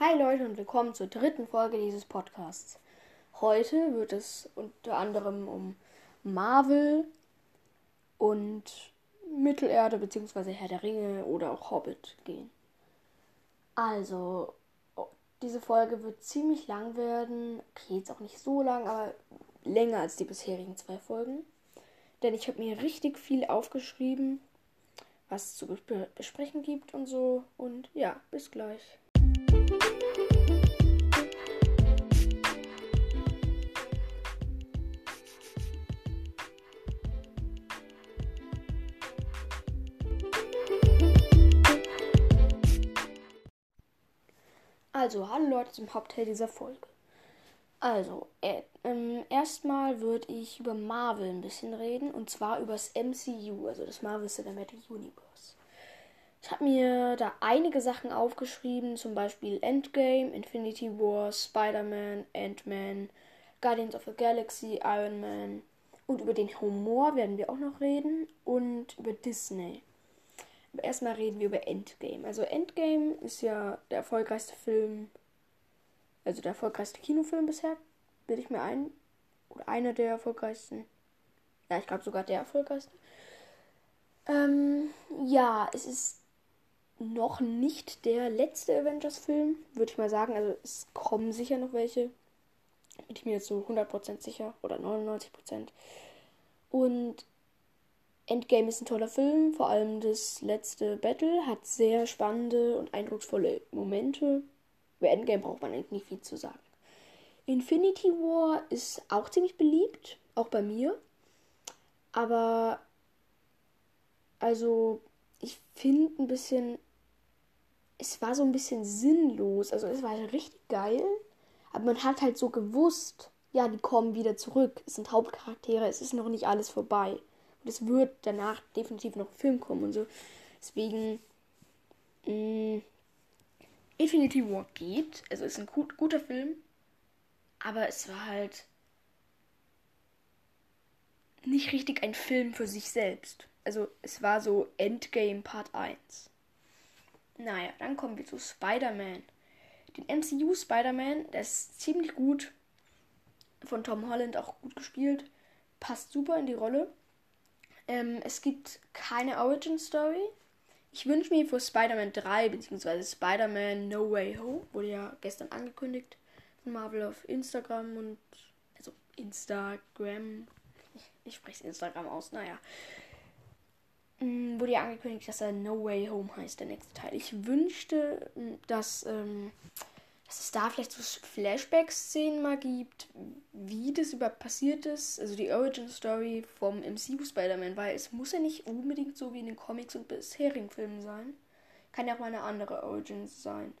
Hi Leute und willkommen zur dritten Folge dieses Podcasts. Heute wird es unter anderem um Marvel und Mittelerde bzw. Herr der Ringe oder auch Hobbit gehen. Also, diese Folge wird ziemlich lang werden. Okay, jetzt auch nicht so lang, aber länger als die bisherigen zwei Folgen. Denn ich habe mir richtig viel aufgeschrieben, was es zu besprechen gibt und so. Und ja, bis gleich. Also, hallo Leute zum Hauptteil dieser Folge. Also, äh, ähm, erstmal würde ich über Marvel ein bisschen reden und zwar über das MCU, also das Marvel Cinematic Universe. Ich habe mir da einige Sachen aufgeschrieben, zum Beispiel Endgame, Infinity War, Spider-Man, Ant-Man, Guardians of the Galaxy, Iron Man. Und über den Humor werden wir auch noch reden und über Disney. Erstmal reden wir über Endgame. Also Endgame ist ja der erfolgreichste Film, also der erfolgreichste Kinofilm bisher, bilde ich mir ein. Oder einer der erfolgreichsten. Ja, ich glaube sogar der erfolgreichste. Ähm, ja, es ist noch nicht der letzte Avengers-Film, würde ich mal sagen. Also es kommen sicher noch welche. Bin ich mir jetzt so 100% sicher oder 99%. Und Endgame ist ein toller Film, vor allem das letzte Battle hat sehr spannende und eindrucksvolle Momente. Über Endgame braucht man eigentlich nicht viel zu sagen. Infinity War ist auch ziemlich beliebt, auch bei mir. Aber also ich finde ein bisschen, es war so ein bisschen sinnlos. Also es war richtig geil, aber man hat halt so gewusst, ja, die kommen wieder zurück. Es sind Hauptcharaktere, es ist noch nicht alles vorbei. Und es wird danach definitiv noch ein Film kommen und so. Deswegen. Mh, mm, Infinity War geht. Also ist ein gut, guter Film. Aber es war halt nicht richtig ein Film für sich selbst. Also es war so Endgame Part 1. Naja, dann kommen wir zu Spider-Man. Den MCU Spider-Man, der ist ziemlich gut. Von Tom Holland auch gut gespielt. Passt super in die Rolle. Ähm, es gibt keine Origin Story. Ich wünsche mir für Spider-Man 3 bzw. Spider-Man No Way Home, wurde ja gestern angekündigt von Marvel auf Instagram und also Instagram. Ich, spreche Instagram aus, naja. Ähm, wurde ja angekündigt, dass er No Way Home heißt, der nächste Teil. Ich wünschte, dass ähm, dass es da vielleicht so Flashback-Szenen mal gibt, wie das überhaupt passiert ist, also die Origin-Story vom MCU Spider-Man, weil es muss ja nicht unbedingt so wie in den Comics und bisherigen Filmen sein. Kann ja auch mal eine andere Origin sein.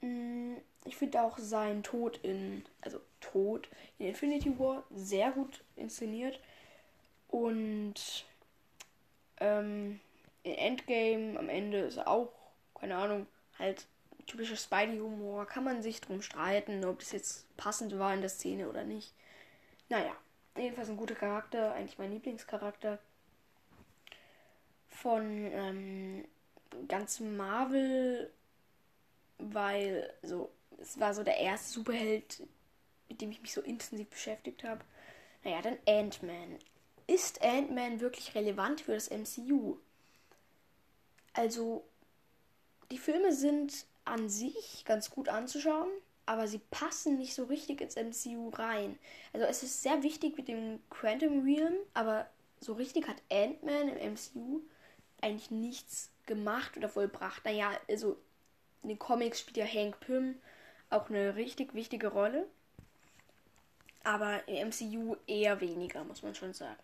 Mm, ich finde auch sein Tod in, also Tod in Infinity War sehr gut inszeniert. Und ähm, in Endgame am Ende ist er auch, keine Ahnung, halt typischer Spidey-Humor. Kann man sich drum streiten, ob das jetzt passend war in der Szene oder nicht. Naja, jedenfalls ein guter Charakter, eigentlich mein Lieblingscharakter. Von ähm, ganz Marvel, weil so, es war so der erste Superheld, mit dem ich mich so intensiv beschäftigt habe. Naja, dann Ant-Man. Ist Ant-Man wirklich relevant für das MCU? Also, die Filme sind an sich ganz gut anzuschauen, aber sie passen nicht so richtig ins MCU rein. Also es ist sehr wichtig mit dem Quantum Realm, aber so richtig hat Ant-Man im MCU eigentlich nichts gemacht oder vollbracht. Naja, also in den Comics spielt ja Hank Pym auch eine richtig wichtige Rolle. Aber im MCU eher weniger, muss man schon sagen.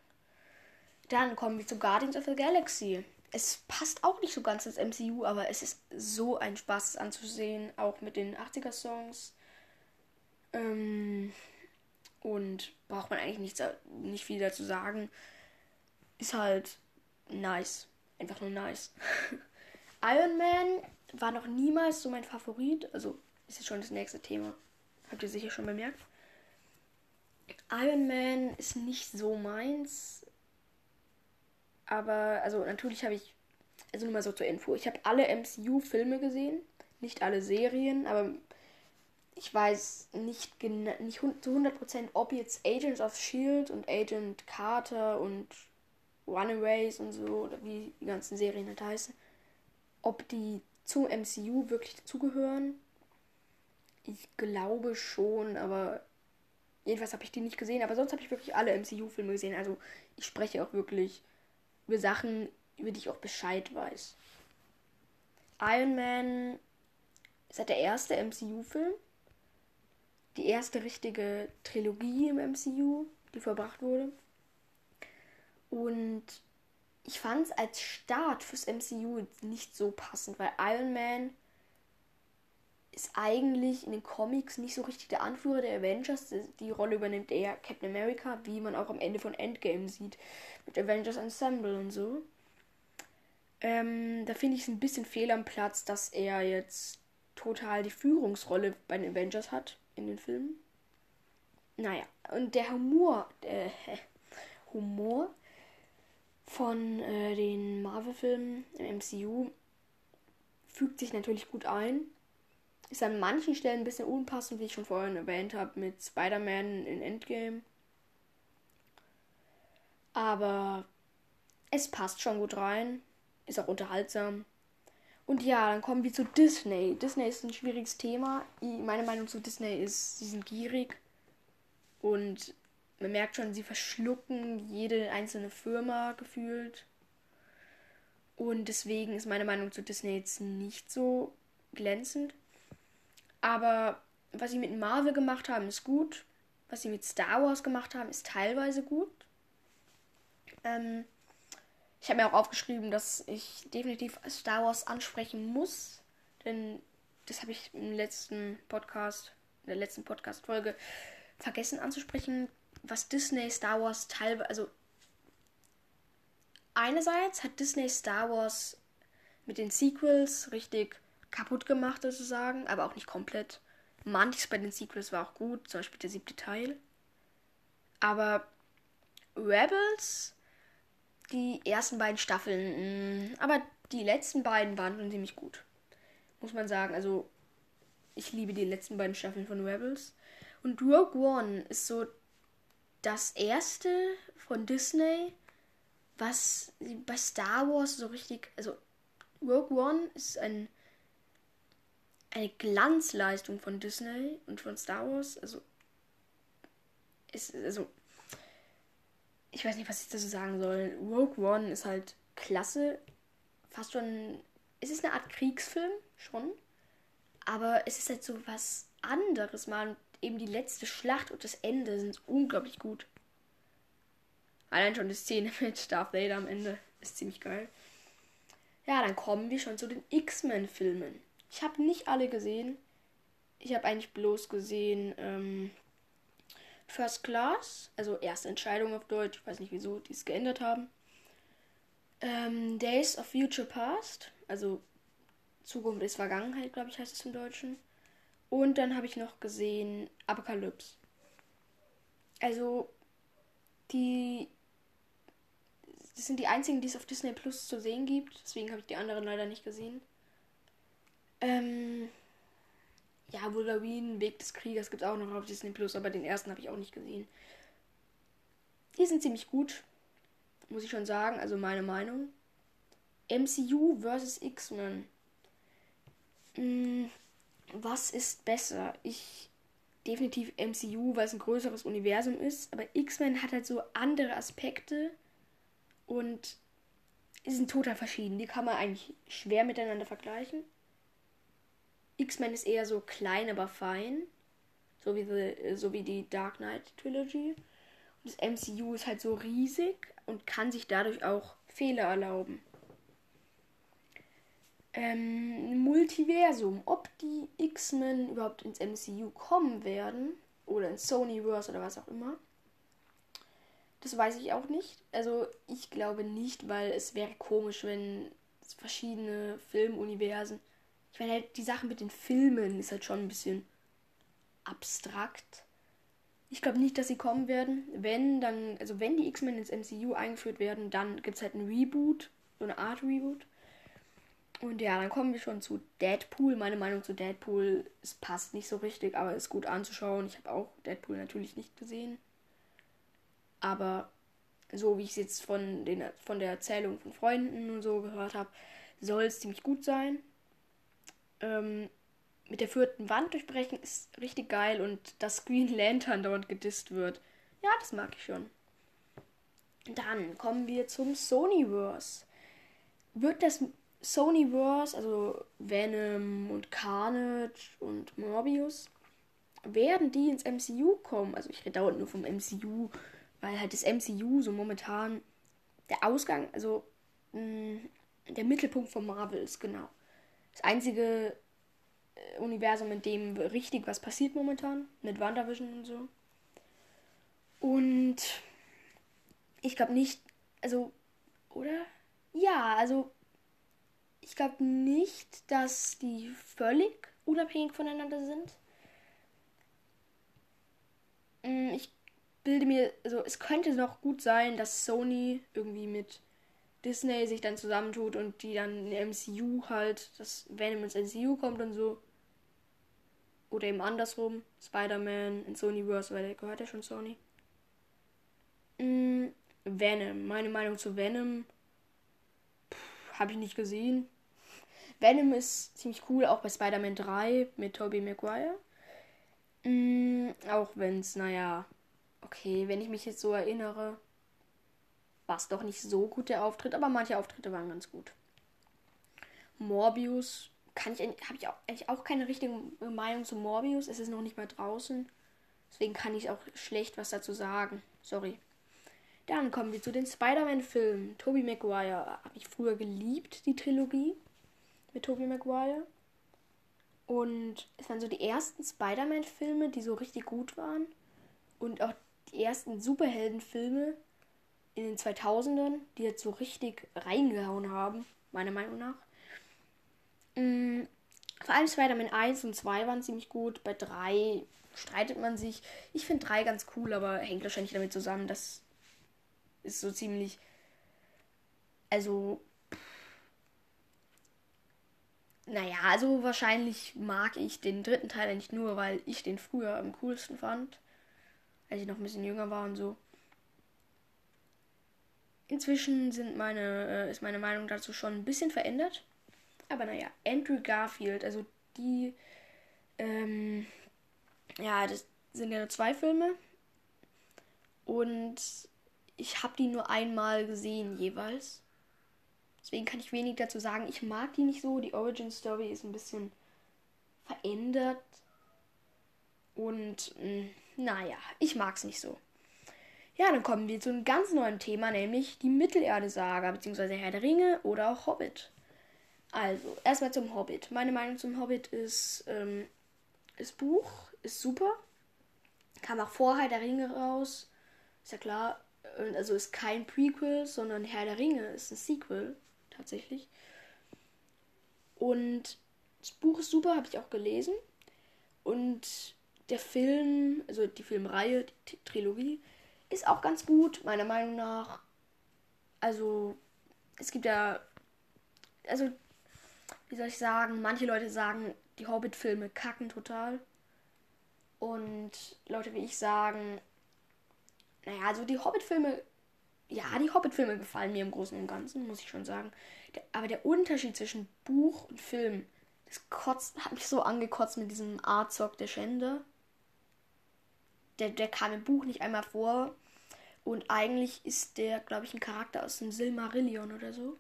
Dann kommen wir zu Guardians of the Galaxy es passt auch nicht so ganz ins MCU, aber es ist so ein Spaß anzusehen, auch mit den 80er-Songs. Ähm, und braucht man eigentlich nichts, nicht viel dazu sagen. Ist halt nice. Einfach nur nice. Iron Man war noch niemals so mein Favorit. Also ist jetzt schon das nächste Thema. Habt ihr sicher schon bemerkt. Iron Man ist nicht so meins. Aber, also natürlich habe ich, also nur mal so zur Info, ich habe alle MCU-Filme gesehen. nicht alle Serien, aber ich weiß nicht, nicht zu 100%, ob jetzt Agents of Shield und Agent Carter und Runaways und so, oder wie die ganzen Serien halt heißen, ob die zum MCU wirklich dazugehören. Ich glaube schon, aber jedenfalls habe ich die nicht gesehen. Aber sonst habe ich wirklich alle MCU-Filme gesehen. Also ich spreche auch wirklich über Sachen, über die ich auch Bescheid weiß. Iron Man ist halt der erste MCU-Film. Die erste richtige Trilogie im MCU, die verbracht wurde. Und ich fand es als Start fürs MCU nicht so passend, weil Iron Man ist eigentlich in den Comics nicht so richtig der Anführer der Avengers. Die Rolle übernimmt eher Captain America, wie man auch am Ende von Endgame sieht. Mit Avengers Ensemble und so. Ähm, da finde ich es ein bisschen fehl am Platz, dass er jetzt total die Führungsrolle bei den Avengers hat in den Filmen. Naja, und der Humor, der Humor von äh, den Marvel-Filmen im MCU fügt sich natürlich gut ein. Ist an manchen Stellen ein bisschen unpassend, wie ich schon vorhin erwähnt habe, mit Spider-Man in Endgame. Aber es passt schon gut rein. Ist auch unterhaltsam. Und ja, dann kommen wir zu Disney. Disney ist ein schwieriges Thema. Meine Meinung zu Disney ist, sie sind gierig. Und man merkt schon, sie verschlucken jede einzelne Firma gefühlt. Und deswegen ist meine Meinung zu Disney jetzt nicht so glänzend. Aber was sie mit Marvel gemacht haben, ist gut. Was sie mit Star Wars gemacht haben, ist teilweise gut. Ähm, ich habe mir auch aufgeschrieben, dass ich definitiv Star Wars ansprechen muss. Denn das habe ich im letzten Podcast, in der letzten Podcast-Folge vergessen anzusprechen was Disney Star Wars teilweise, also einerseits hat Disney Star Wars mit den Sequels richtig kaputt gemacht sozusagen, aber auch nicht komplett. Manches bei den Sequels war auch gut, zum Beispiel der siebte Teil. Aber Rebels, die ersten beiden Staffeln, mh, aber die letzten beiden waren schon ziemlich gut. Muss man sagen. Also, ich liebe die letzten beiden Staffeln von Rebels. Und Rogue One ist so das erste von Disney, was bei Star Wars so richtig, also Rogue One ist ein, eine Glanzleistung von Disney und von Star Wars. Also ist also ich weiß nicht, was ich dazu sagen soll. Rogue One ist halt klasse, fast schon. Es ist eine Art Kriegsfilm schon, aber es ist halt so was anderes mal eben die letzte Schlacht und das Ende sind unglaublich gut. Allein schon die Szene mit Darth Vader am Ende ist ziemlich geil. Ja, dann kommen wir schon zu den X-Men-Filmen. Ich habe nicht alle gesehen. Ich habe eigentlich bloß gesehen ähm, First Class, also erste Entscheidung auf Deutsch. Ich weiß nicht, wieso die es geändert haben. Ähm, Days of Future Past, also Zukunft ist Vergangenheit, glaube ich, heißt es im Deutschen. Und dann habe ich noch gesehen Apokalypse. Also, die. Das sind die einzigen, die es auf Disney Plus zu sehen gibt. Deswegen habe ich die anderen leider nicht gesehen. Ähm. Ja, Wolverine, Weg des Kriegers gibt es auch noch auf Disney Plus, aber den ersten habe ich auch nicht gesehen. Die sind ziemlich gut, muss ich schon sagen, also meine Meinung. MCU vs. X-Men. Hm, was ist besser? Ich definitiv MCU, weil es ein größeres Universum ist, aber X-Men hat halt so andere Aspekte und sind total verschieden. Die kann man eigentlich schwer miteinander vergleichen. X-Men ist eher so klein, aber fein. So wie, the, so wie die Dark Knight Trilogy. Und das MCU ist halt so riesig und kann sich dadurch auch Fehler erlauben ähm, Multiversum. Ob die X-Men überhaupt ins MCU kommen werden oder ins Sonyverse oder was auch immer. Das weiß ich auch nicht. Also ich glaube nicht, weil es wäre komisch, wenn verschiedene Filmuniversen. Ich meine halt, die Sache mit den Filmen ist halt schon ein bisschen abstrakt. Ich glaube nicht, dass sie kommen werden. Wenn dann, also wenn die X-Men ins MCU eingeführt werden, dann gibt es halt ein Reboot, so eine Art Reboot. Und ja, dann kommen wir schon zu Deadpool. Meine Meinung zu Deadpool, es passt nicht so richtig, aber ist gut anzuschauen. Ich habe auch Deadpool natürlich nicht gesehen. Aber so wie ich es jetzt von, den, von der Erzählung von Freunden und so gehört habe, soll es ziemlich gut sein. Ähm, mit der vierten Wand durchbrechen ist richtig geil und dass Green Lantern dauernd gedisst wird. Ja, das mag ich schon. Dann kommen wir zum Sonyverse. Wird das Sonyverse, also Venom und Carnage und Morbius, werden die ins MCU kommen? Also ich rede dauernd nur vom MCU, weil halt das MCU so momentan der Ausgang, also mh, mm, der Mittelpunkt von Marvel ist, genau. Das einzige äh, Universum, in dem richtig was passiert momentan, mit WandaVision und so. Und ich glaube nicht, also, oder? Ja, also, ich glaube nicht, dass die völlig unabhängig voneinander sind. Mm, ich bilde mir, also es könnte noch gut sein, dass Sony irgendwie mit Disney sich dann zusammentut und die dann in MCU halt, dass Venom ins MCU kommt und so. Oder eben andersrum, Spider-Man in Sonyverse, weil der gehört ja schon Sony. Mm, Venom. Meine Meinung zu Venom habe ich nicht gesehen. Venom ist ziemlich cool, auch bei Spider-Man 3 mit Tobey Maguire. Mm, auch wenn es, naja, okay, wenn ich mich jetzt so erinnere, war es doch nicht so gut der Auftritt, aber manche Auftritte waren ganz gut. Morbius kann ich habe ich auch, eigentlich auch keine richtige Meinung zu Morbius. Es ist noch nicht mal draußen. Deswegen kann ich auch schlecht was dazu sagen. Sorry. Dann kommen wir zu den Spider-Man-Filmen. Tobey Maguire habe ich früher geliebt, die Trilogie mit Tobey Maguire. Und es waren so die ersten Spider-Man-Filme, die so richtig gut waren. Und auch die ersten Superhelden-Filme in den 2000ern, die jetzt so richtig reingehauen haben, meiner Meinung nach. Mhm. Vor allem Spider-Man 1 und 2 waren ziemlich gut. Bei 3 streitet man sich. Ich finde 3 ganz cool, aber hängt wahrscheinlich damit zusammen, dass ist so ziemlich. Also. Naja, also wahrscheinlich mag ich den dritten Teil eigentlich nur, weil ich den früher am coolsten fand. Als ich noch ein bisschen jünger war und so. Inzwischen sind meine, äh, ist meine Meinung dazu schon ein bisschen verändert. Aber naja, Andrew Garfield, also die, ähm, ja, das sind ja nur zwei Filme. Und ich habe die nur einmal gesehen jeweils. Deswegen kann ich wenig dazu sagen. Ich mag die nicht so. Die Origin Story ist ein bisschen verändert. Und mh, mm, naja, ich mag es nicht so. Ja, dann kommen wir zu einem ganz neuen Thema, nämlich die Mittelerde-Saga, beziehungsweise Herr der Ringe oder auch Hobbit. Also, erstmal zum Hobbit. Meine Meinung zum Hobbit ist, ähm, das Buch ist super. Kam auch vor Herr der Ringe raus. Ist ja klar, also ist kein Prequel, sondern Herr der Ringe ist ein Sequel, tatsächlich. Und das Buch ist super, habe ich auch gelesen. Und der Film, also die Filmreihe, die Trilogie, ist auch ganz gut, meiner Meinung nach. Also, es gibt ja. Also, wie soll ich sagen, manche Leute sagen, die Hobbit-Filme kacken total. Und Leute wie ich sagen, naja, also die Hobbit-Filme, ja, die Hobbit-Filme gefallen mir im Großen und Ganzen, muss ich schon sagen. Der, aber der Unterschied zwischen Buch und Film, das kotzt, hat mich so angekotzt mit diesem Arzog der Schände. Der, der kam im Buch nicht einmal vor. Und eigentlich ist der, glaube ich, ein Charakter aus dem Silmarillion oder so.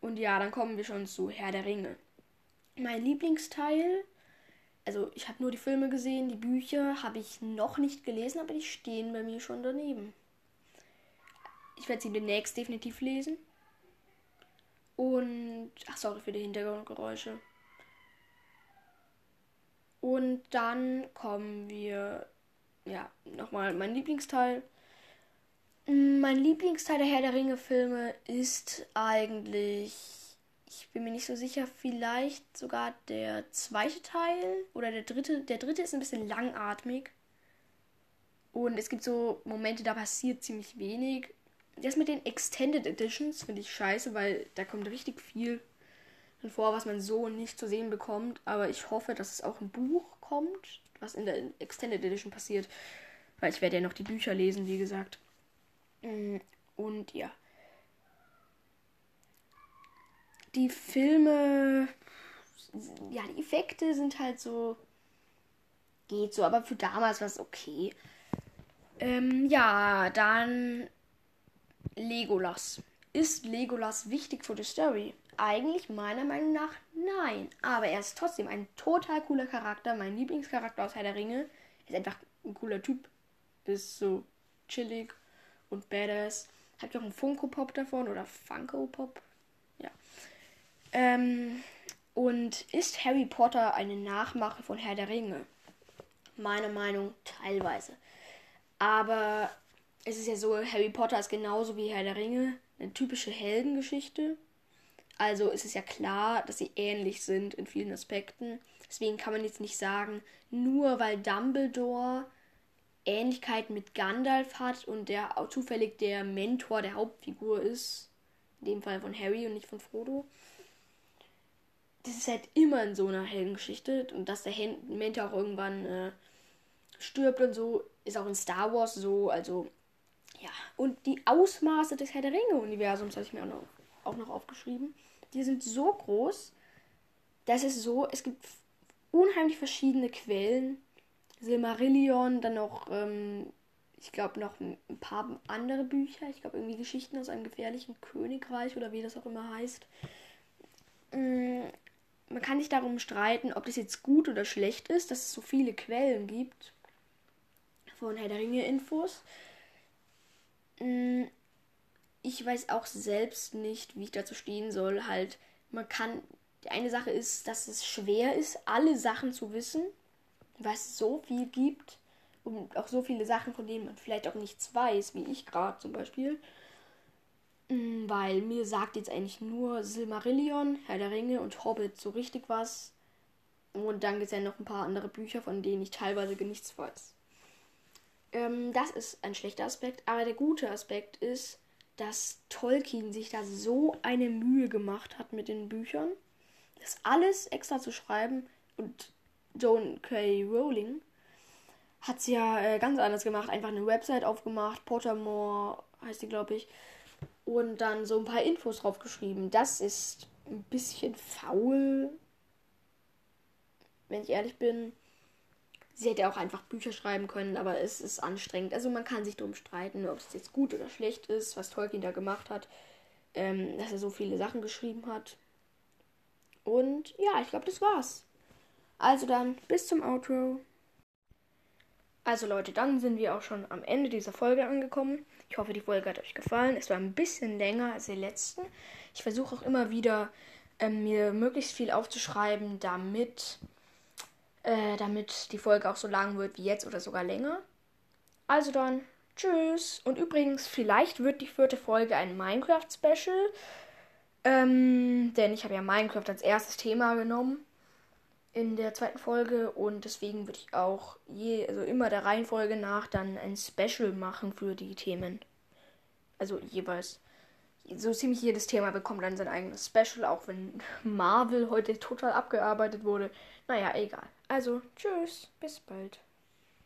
Und ja, dann kommen wir schon zu Herr der Ringe. Mein Lieblingsteil also ich habe nur die Filme gesehen, die Bücher habe ich noch nicht gelesen, aber die stehen bei mir schon daneben. Ich werde sie demnächst definitiv lesen. Und, ach sorry für die Hintergrundgeräusche. Und dann kommen wir, ja, nochmal mein Lieblingsteil. Mein Lieblingsteil der Herr der Ringe Filme ist eigentlich ich bin mir nicht so sicher, vielleicht sogar der zweite Teil oder der dritte. Der dritte ist ein bisschen langatmig. Und es gibt so Momente, da passiert ziemlich wenig. das mit den Extended Editions finde ich scheiße, weil da kommt richtig viel vor, was man so nicht zu sehen bekommt. Aber ich hoffe, dass es auch ein Buch kommt, was in der Extended Edition passiert. Weil ich werde ja noch die Bücher lesen, wie gesagt. Mm, und ja. Die Filme. Ja, die Effekte sind halt so. Geht so, aber für damals war es okay. Ähm, ja, dann Legolas. Ist Legolas wichtig für die Story? Eigentlich meiner Meinung nach nein. Aber er ist trotzdem ein total cooler Charakter. Mein Lieblingscharakter aus Herr der Ringe. Er ist einfach ein cooler Typ. Ist so chillig und badass. Habt ihr auch einen Funko Pop davon oder Funko Pop? Ja. Ähm, und ist Harry Potter eine Nachmache von Herr der Ringe? Meiner Meinung teilweise. Aber es ist ja so, Harry Potter ist genauso wie Herr der Ringe eine typische Heldengeschichte. Also ist es ja klar, dass sie ähnlich sind in vielen Aspekten. Deswegen kann man jetzt nicht sagen, nur weil Dumbledore Ähnlichkeiten mit Gandalf hat und der auch zufällig der Mentor der Hauptfigur ist, in dem Fall von Harry und nicht von Frodo. Das ist halt immer in so einer Heldengeschichte und dass der Mentor auch irgendwann äh, stirbt und so, ist auch in Star Wars so. Also ja, und die Ausmaße des Herr der Ringe-Universums habe ich mir auch noch, auch noch aufgeschrieben. Die sind so groß, dass es so, es gibt unheimlich verschiedene Quellen. Silmarillion, dann noch, ähm, ich glaube, noch ein paar andere Bücher. Ich glaube, irgendwie Geschichten aus einem gefährlichen Königreich oder wie das auch immer heißt. Mm, man kann sich darum streiten, ob das jetzt gut oder schlecht ist, dass es so viele Quellen gibt von Herr der Ringe-Infos. Mm, ich weiß auch selbst nicht, wie ich dazu stehen soll. Halt, man kann. Die eine Sache ist, dass es schwer ist, alle Sachen zu wissen, weil es so viel gibt und auch so viele Sachen, von denen man vielleicht auch nichts weiß, wie ich gerade zum Beispiel. Mm, weil mir sagt jetzt eigentlich nur Silmarillion, Herr der Ringe und Hobbit so richtig was. Und dann gibt es ja noch ein paar andere Bücher, von denen ich teilweise nichts weiß. Ähm, das ist ein schlechter Aspekt. Aber der gute Aspekt ist, dass Tolkien sich da so eine Mühe gemacht hat mit den Büchern, das alles extra zu schreiben. Und Joan K. Rowling hat es ja äh, ganz anders gemacht. Einfach eine Website aufgemacht. Pottermore heißt die, glaube ich. Und dann so ein paar Infos draufgeschrieben. Das ist ein bisschen faul, wenn ich ehrlich bin. Sie hätte auch einfach Bücher schreiben können, aber es ist anstrengend. Also man kann sich darum streiten, ob es jetzt gut oder schlecht ist, was Tolkien da gemacht hat. Ähm, dass er so viele Sachen geschrieben hat. Und ja, ich glaube, das war's. Also dann, bis zum Outro. Also Leute, dann sind wir auch schon am Ende dieser Folge angekommen. Ich hoffe, die Folge hat euch gefallen. Es war ein bisschen länger als die letzten. Ich versuche auch immer wieder, ähm, mir möglichst viel aufzuschreiben, damit äh, damit die Folge auch so lang wird wie jetzt oder sogar länger. Also dann, tschüss. Und übrigens, vielleicht wird die vierte Folge ein Minecraft-Special. Ähm, denn ich habe ja Minecraft als erstes Thema genommen in der zweiten Folge und deswegen würde ich auch je, also immer der Reihenfolge nach dann ein Special machen für die Themen. Also jeweils. So ziemlich jedes Thema bekommt dann sein eigenes Special, auch wenn Marvel heute total abgearbeitet wurde. Naja, egal. Also, tschüss, bis bald.